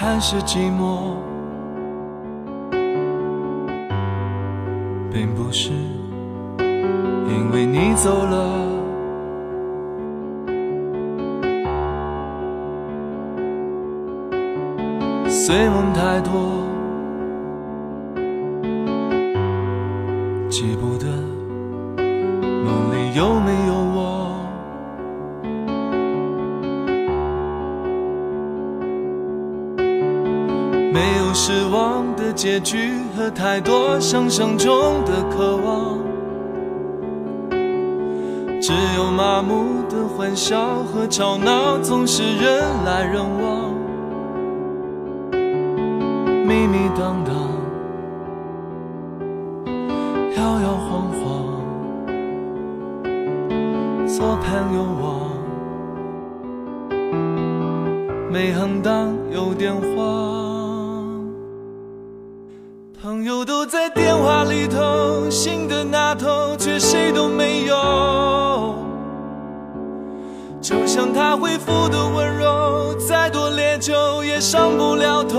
还是寂寞，并不是因为你走了。碎梦太多，记不得梦里有没有没有失望的结局和太多想象中的渴望，只有麻木的欢笑和吵闹，总是人来人往，迷迷荡荡，摇摇晃晃，左盼右望，没行当有点慌。朋友都在电话里头，信的那头却谁都没有。就像他回复的温柔，再多烈酒也伤不了头。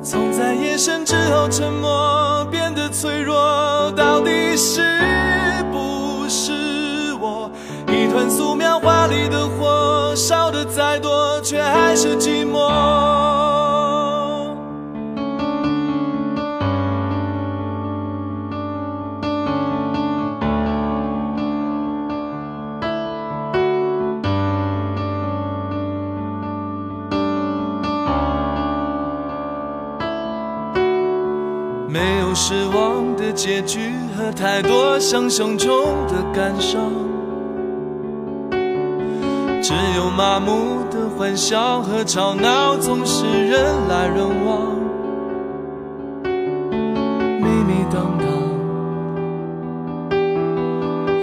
总在夜深之后，沉默变得脆弱，到底是不是我？一团素描画里的火，烧得再多，却还是寂寞。有失望的结局和太多想象中的感伤，只有麻木的欢笑和吵闹，总是人来人往，迷迷荡荡，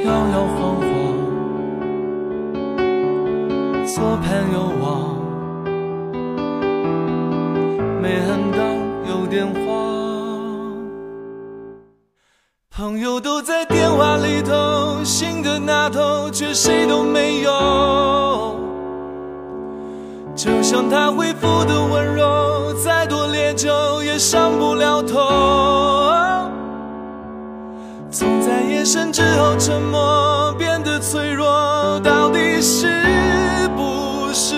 摇摇晃晃，左盼右望，没喊到有点慌。朋友都在电话里头，心的那头却谁都没有。就像他回复的温柔，再多烈酒也伤不了头。总在夜深之后，沉默变得脆弱，到底是不是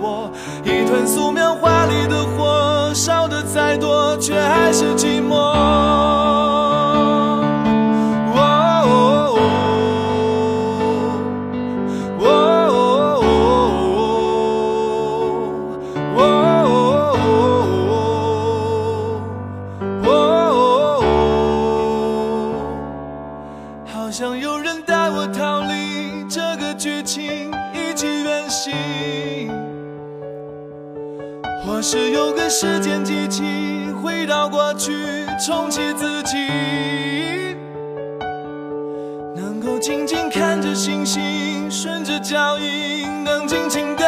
我？一团素描画里的火，烧得再多，却还是寂寞。若是有个时间机器，回到过去，重启自己，能够静静看着星星，顺着脚印，能尽情的